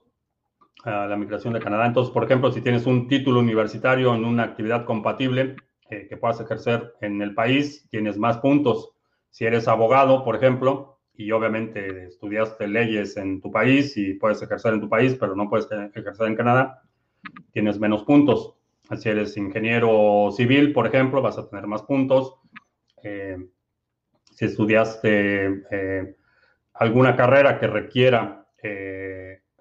a la migración de Canadá. Entonces, por ejemplo, si tienes un título universitario en una actividad compatible eh, que puedas ejercer en el país, tienes más puntos. Si eres abogado, por ejemplo, y obviamente estudiaste leyes en tu país y puedes ejercer en tu país, pero no puedes ejercer en Canadá, tienes menos puntos. Si eres ingeniero civil, por ejemplo, vas a tener más puntos. Eh, si estudiaste eh, alguna carrera que requiera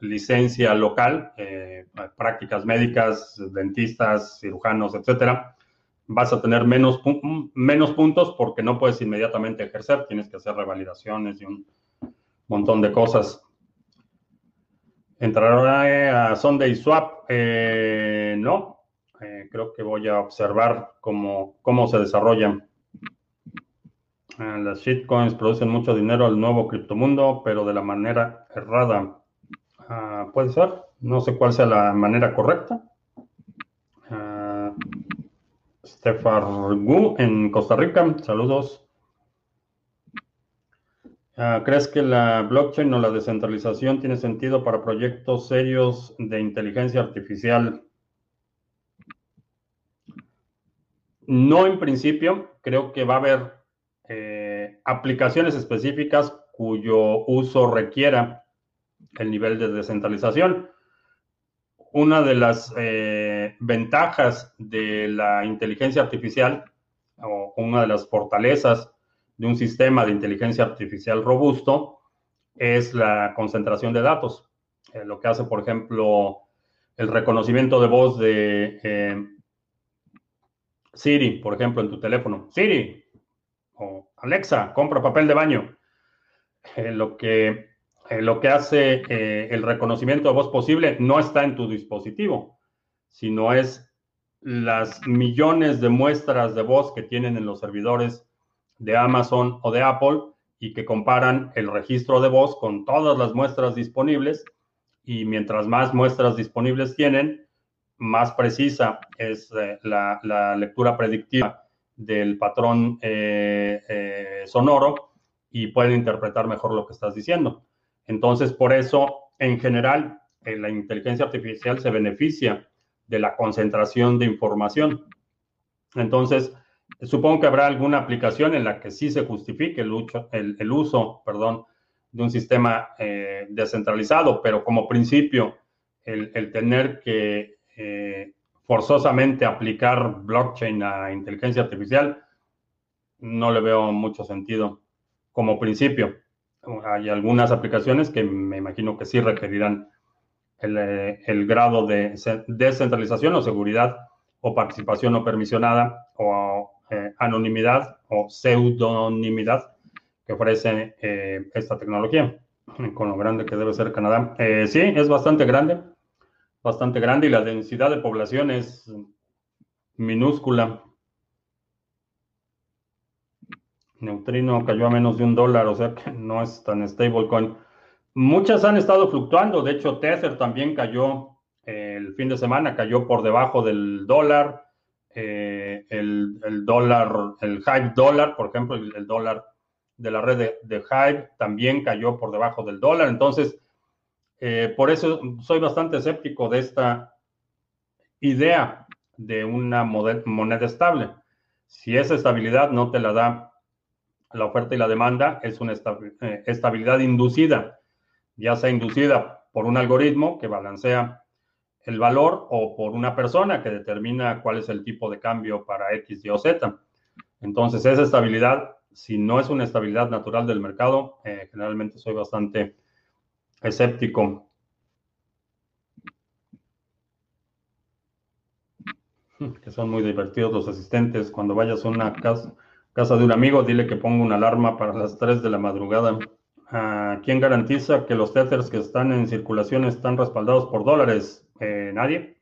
licencia local, eh, prácticas médicas, dentistas, cirujanos, etcétera, vas a tener menos, menos puntos porque no puedes inmediatamente ejercer, tienes que hacer revalidaciones y un montón de cosas. Entrará a Sunday Swap, eh, no, eh, creo que voy a observar cómo, cómo se desarrollan. Las shitcoins producen mucho dinero al nuevo criptomundo, pero de la manera errada. Ah, puede ser, no sé cuál sea la manera correcta. Uh, Gu en Costa Rica, saludos. Ah, ¿Crees que la blockchain o la descentralización tiene sentido para proyectos serios de inteligencia artificial? No en principio, creo que va a haber eh, aplicaciones específicas cuyo uso requiera el nivel de descentralización. Una de las eh, ventajas de la inteligencia artificial o una de las fortalezas de un sistema de inteligencia artificial robusto es la concentración de datos. Eh, lo que hace, por ejemplo, el reconocimiento de voz de eh, Siri, por ejemplo, en tu teléfono. Siri o Alexa, compra papel de baño. lo que eh, lo que hace eh, el reconocimiento de voz posible no está en tu dispositivo, sino es las millones de muestras de voz que tienen en los servidores de Amazon o de Apple y que comparan el registro de voz con todas las muestras disponibles y mientras más muestras disponibles tienen, más precisa es eh, la, lectura predictiva del patrón sonoro y pueden interpretar mejor lo que estás diciendo. Entonces, por eso, en general, eh, la inteligencia artificial se beneficia de la concentración de información. Entonces, supongo que habrá alguna aplicación en la que sí se justifique el, uso perdón, de un sistema eh, descentralizado, pero como principio, el, tener que eh, forzosamente aplicar blockchain a inteligencia artificial, no le veo mucho sentido como principio. Hay algunas aplicaciones que me imagino que sí requerirán el, eh, grado de descentralización o seguridad o participación no permisionada o eh, anonimidad o pseudonimidad que ofrece eh, esta tecnología, con lo grande que debe ser Canadá. sí, es bastante grande. bastante grande y la densidad de población es minúscula. Neutrino cayó a menos de un dólar, o sea que no es tan stablecoin. Muchas han estado fluctuando, de hecho Tether también cayó eh, el fin de semana, cayó por debajo del dólar. Eh, el, dólar, el Hive dólar, por ejemplo, el, dólar de la red de, Hive también cayó por debajo del dólar. Entonces, eh, por eso soy bastante escéptico de esta idea de una moneda estable. Si esa estabilidad no te la da la oferta y la demanda, es una eh, estabilidad inducida, ya sea inducida por un algoritmo que balancea el valor o por una persona que determina cuál es el tipo de cambio para X, Y o Z. Entonces, esa estabilidad, si no es una estabilidad natural del mercado, eh, generalmente soy bastante escéptico. Que son muy divertidos los asistentes. Cuando vayas a una casa, casa de un amigo, dile que ponga una alarma para las 3 de la madrugada. Ah, ¿Quién garantiza que los tethers que están en circulación están respaldados por dólares? Eh, nadie.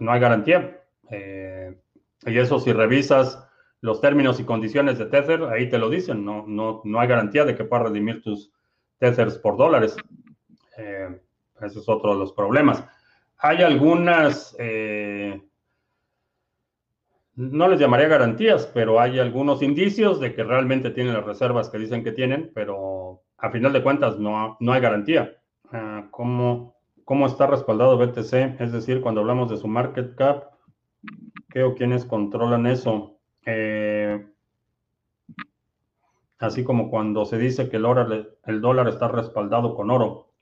No hay garantía. Eh, y eso si revisas los términos y condiciones de Tether, ahí te lo dicen. No, no, no hay garantía de que puedas redimir tus Tethers por dólares. Eh, ese es otro de los problemas. Hay algunas, eh, no les llamaría garantías, pero hay algunos indicios de que realmente tienen las reservas que dicen que tienen, pero a final de cuentas no, no hay garantía. Ah, ¿cómo, ¿Cómo está respaldado BTC? Es decir, cuando hablamos de su market cap, ¿qué o quiénes controlan eso? Eh, así como cuando se dice que el, el dólar está respaldado con oro.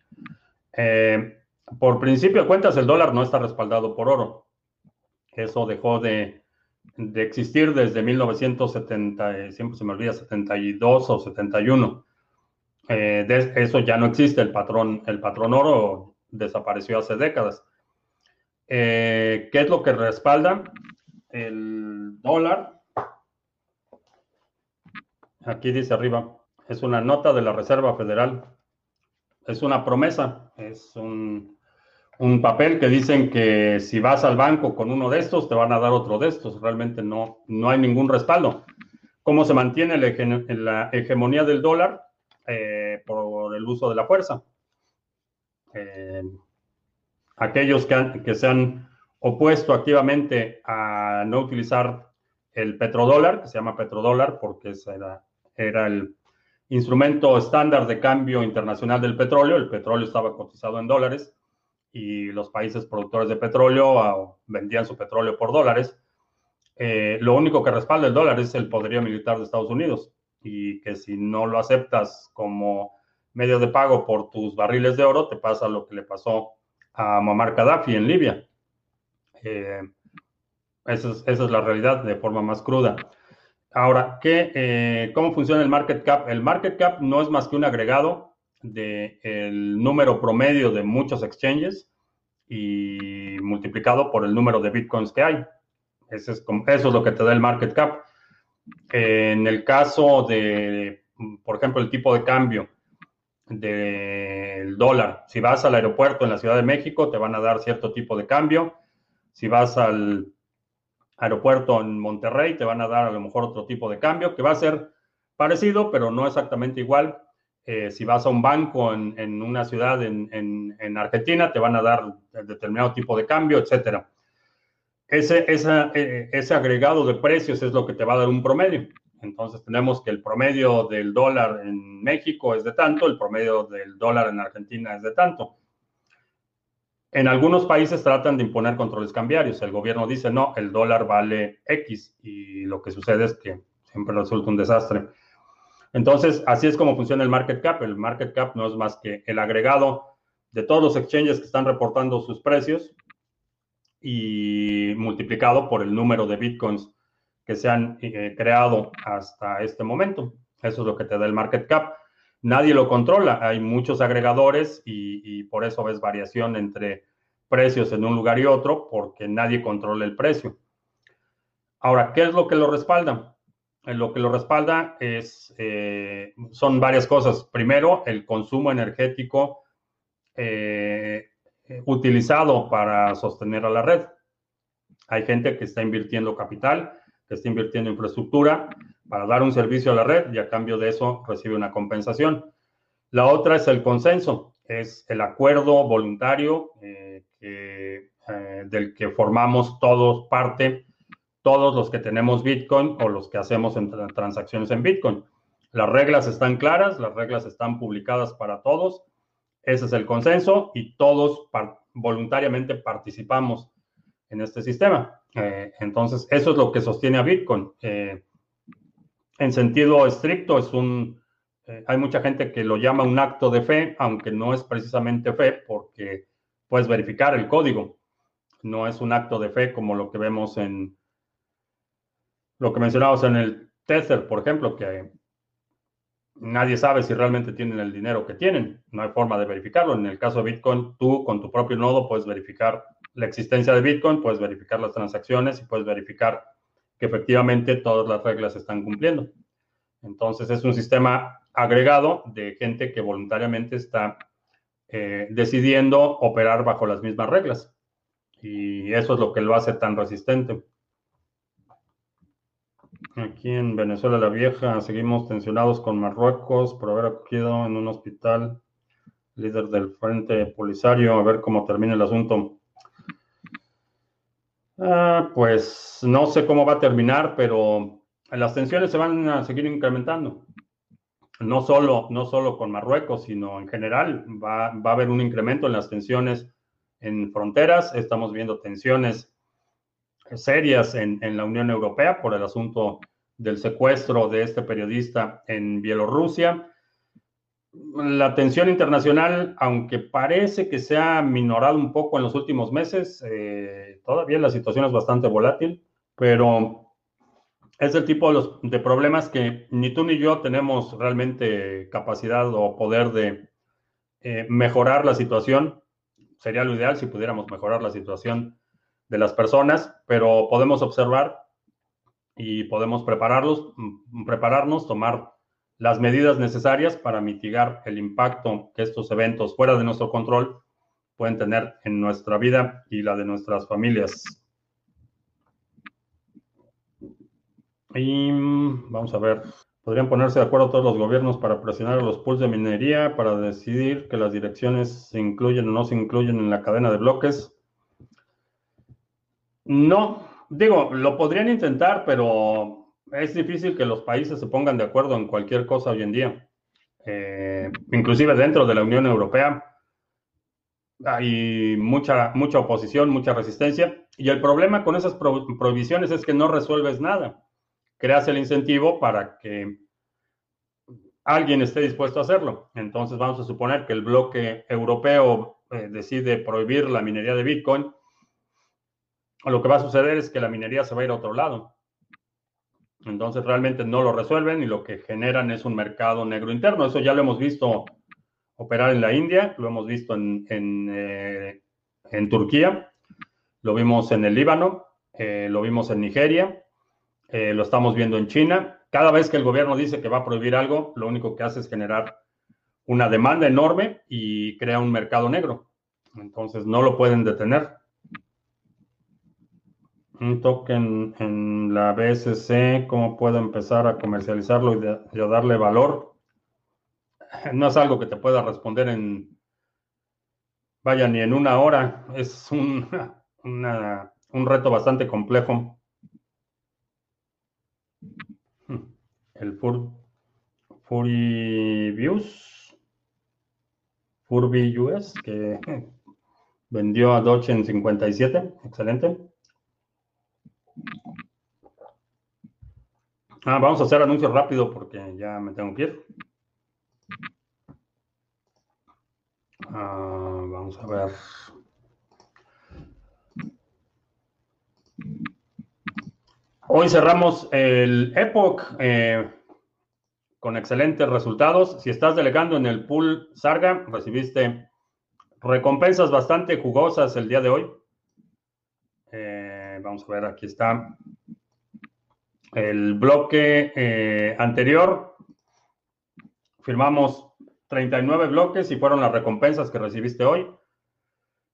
Eh, por principio de cuentas, el dólar no está respaldado por oro. Eso dejó de, existir desde 1970, siempre se me olvida, 72 o 71. Eh, eso ya no existe, el patrón, el patrón oro desapareció hace décadas. Eh, ¿Qué es lo que respalda? El dólar Aquí dice arriba, es una nota de la Reserva Federal. Es una promesa, es un, papel que dicen que si vas al banco con uno de estos, te van a dar otro de estos. Realmente no, no hay ningún respaldo. ¿Cómo se mantiene la, hegemonía del dólar? Eh, por el uso de la fuerza. Eh, aquellos que, que se han opuesto activamente a no utilizar el petrodólar, que se llama petrodólar porque era era el instrumento estándar de cambio internacional del petróleo. El petróleo estaba cotizado en dólares y los países productores de petróleo ah, vendían su petróleo por dólares. Eh, lo único que respalda el dólar es el poderío militar de Estados Unidos y que si no lo aceptas como medio de pago por tus barriles de oro, te pasa lo que le pasó a Muammar Gaddafi en Libia. Eh, esa, es, esa, es, la realidad de forma más cruda. Ahora, ¿qué, eh, ¿cómo funciona el market cap? El market cap no es más que un agregado del número promedio de muchos exchanges y multiplicado por el número de bitcoins que hay. Eso es, eso es lo que te da el market cap. En el caso de, por ejemplo, el tipo de cambio del dólar, si vas al aeropuerto en la Ciudad de México, te van a dar cierto tipo de cambio. Si vas al aeropuerto en Monterrey, te van a dar a lo mejor otro tipo de cambio que va a ser parecido, pero no exactamente igual. Eh, si vas a un banco en, una ciudad en, Argentina, te van a dar determinado tipo de cambio, etcétera. Ese, eh, ese agregado de precios es lo que te va a dar un promedio. Entonces tenemos que el promedio del dólar en México es de tanto, el promedio del dólar en Argentina es de tanto. En algunos países tratan de imponer controles cambiarios. El gobierno dice, no, el dólar vale X y lo que sucede es que siempre resulta un desastre. Entonces, así es como funciona el market cap. El market cap no es más que el agregado de todos los exchanges que están reportando sus precios y multiplicado por el número de bitcoins que se han eh, creado hasta este momento. Eso es lo que te da el market cap. Nadie lo controla, hay muchos agregadores y, por eso ves variación entre precios en un lugar y otro, porque nadie controla el precio. Ahora, ¿qué es lo que lo respalda? Eh, lo que lo respalda es, eh, son varias cosas. Primero, el consumo energético eh, utilizado para sostener a la red. Hay gente que está invirtiendo capital, que está invirtiendo infraestructura para dar un servicio a la red y a cambio de eso recibe una compensación. La otra es el consenso, es el acuerdo voluntario del que formamos todos parte, todos los que tenemos Bitcoin o los que hacemos transacciones en Bitcoin. Las reglas están claras, las reglas están publicadas para todos. Ese es el consenso y todos voluntariamente participamos en este sistema. Eh, entonces, eso es lo que sostiene a Bitcoin. en sentido estricto, es un, eh, hay mucha gente que lo llama un acto de fe, aunque no es precisamente fe, porque puedes verificar el código. No es un acto de fe como lo que vemos en lo que mencionamos en el Tether, por ejemplo, que nadie sabe si realmente tienen el dinero que tienen. No hay forma de verificarlo. En el caso de Bitcoin, tú con tu propio nodo puedes verificar la existencia de Bitcoin, puedes verificar las transacciones y puedes verificar que efectivamente todas las reglas se están cumpliendo. Entonces es un sistema agregado de gente que voluntariamente está eh, decidiendo operar bajo las mismas reglas. Y eso es lo que lo hace tan resistente. Aquí en Venezuela la Vieja seguimos tensionados con Marruecos por haber acogido en un hospital líder del Frente Polisario, a ver cómo termina el asunto. Ah, pues no sé cómo va a terminar, pero las tensiones se van a seguir incrementando no solo, no solo con Marruecos, sino en general, va, a haber un incremento en las tensiones en fronteras. Estamos viendo tensiones serias en, la Unión Europea por el asunto del secuestro de este periodista en Bielorrusia. La tensión internacional, aunque parece que se ha minorado un poco en los últimos meses, eh, todavía la situación es bastante volátil, pero es el tipo de problemas que ni tú ni yo tenemos realmente capacidad o poder de eh, mejorar la situación. Sería lo ideal si pudiéramos mejorar la situación de las personas, pero podemos observar y podemos prepararlos, mm, prepararnos, tomar las medidas necesarias para mitigar el impacto que estos eventos fuera de nuestro control pueden tener en nuestra vida y la de nuestras familias. Y mm, vamos a ver, podrían ponerse de acuerdo todos los gobiernos para presionar a los pools de minería para decidir que las direcciones se incluyen o no se incluyen en la cadena de bloques. No, digo, lo podrían intentar, pero es difícil que los países se pongan de acuerdo en cualquier cosa hoy en día. Eh, inclusive dentro de la Unión Europea hay mucha, mucha oposición, mucha resistencia. Y el problema con esas prohibiciones es que no resuelves nada creas el incentivo para que alguien esté dispuesto a hacerlo. Entonces vamos a suponer que el bloque europeo eh, decide prohibir la minería de Bitcoin. Lo que va a suceder es que la minería se va a ir a otro lado. Entonces realmente no lo resuelven y lo que generan es un mercado negro interno. Eso ya lo hemos visto operar en la India, lo hemos visto en, eh, Turquía, lo vimos en el Líbano, eh, lo vimos en Nigeria, eh, lo estamos viendo en China. Cada vez que el gobierno dice que va a prohibir algo, lo único que hace es generar una demanda enorme y crea un mercado negro. Entonces no lo pueden detener. Un token en la BSC, ¿cómo puedo empezar a comercializarlo y, a darle valor? No es algo que te pueda responder en, vaya, ni en una hora. Es un, un reto bastante complejo. el Fur, Furibius, Furby US, que vendió a Dodge en 57. Excelente. Ah, vamos a hacer anuncio rápido porque ya me tengo que ir. Ah, vamos a ver. Hoy cerramos el Epoch eh, con excelentes resultados. Si estás delegando en el pool Sarga, recibiste recompensas bastante jugosas el día de hoy. Vamos a ver, aquí está el bloque eh, anterior. Firmamos 39 bloques y fueron las recompensas que recibiste hoy.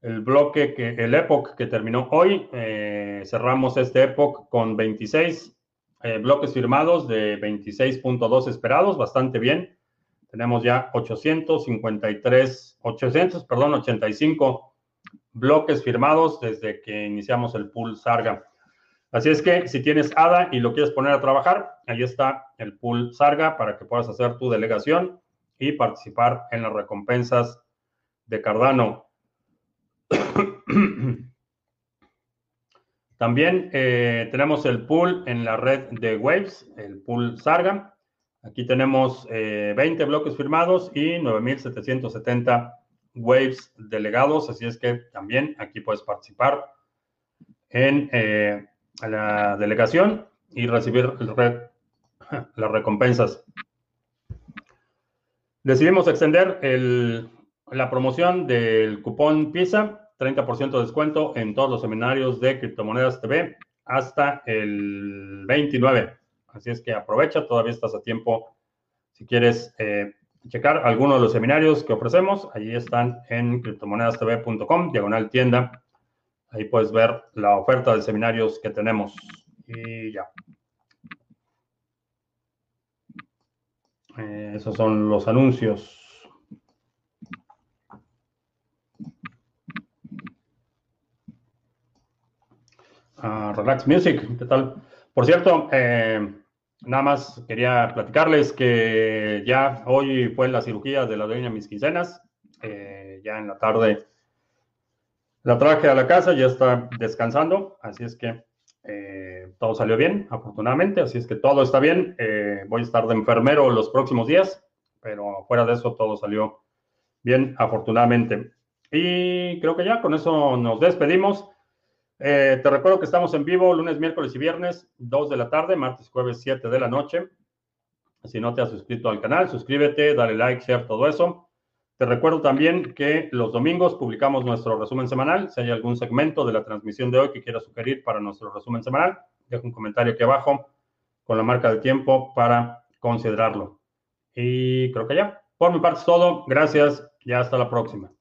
el bloque, que el Epoch que terminó hoy. Eh, cerramos este Epoch con 26 eh, bloques firmados de 26.2 esperados, bastante bien. Tenemos ya 853, 800, perdón, 85 bloques firmados desde que iniciamos el pool Sarga. Así es que si tienes ADA y lo quieres poner a trabajar, ahí está el pool Sarga para que puedas hacer tu delegación y participar en las recompensas de Cardano. También eh, tenemos el pool en la red de Waves, el pool Sarga. Aquí tenemos 20 eh, bloques firmados y 9.770 Waves delegados, así es que también aquí puedes participar en eh, la delegación y recibir las recompensas. Decidimos extender la promoción del cupón PISA 30% de descuento en todos los seminarios de Criptomonedas TV hasta el 29. Así es que aprovecha, todavía estás a tiempo. Si quieres eh, checar alguno de los seminarios que ofrecemos, allí están en criptomonedastv.com, diagonal tienda. Ahí puedes ver la oferta de seminarios que tenemos. Y ya. Eh, esos son los anuncios. Relax Music, ¿qué tal? Por cierto, eh, nada más quería platicarles que ya hoy fue la cirugía de la dueña mis quincenas. Eh, ya en la tarde la traje a la casa, ya está descansando, así es que eh, todo salió bien, afortunadamente, así es que todo está bien. voy a estar de enfermero los próximos días, pero fuera de eso todo salió bien, afortunadamente. Y creo que ya con eso nos despedimos. Eh, te recuerdo que estamos en vivo lunes, miércoles y viernes, 2 de la tarde, martes, jueves, 7 de la noche. Si no te has suscrito al canal, suscríbete, dale like, share, todo eso. Te recuerdo también que los domingos publicamos nuestro resumen semanal. Si hay algún segmento de la transmisión de hoy que quieras sugerir para nuestro resumen semanal, deja un comentario aquí abajo con la marca de tiempo para considerarlo. Y creo que ya. Por mi parte es todo. Gracias y hasta la próxima.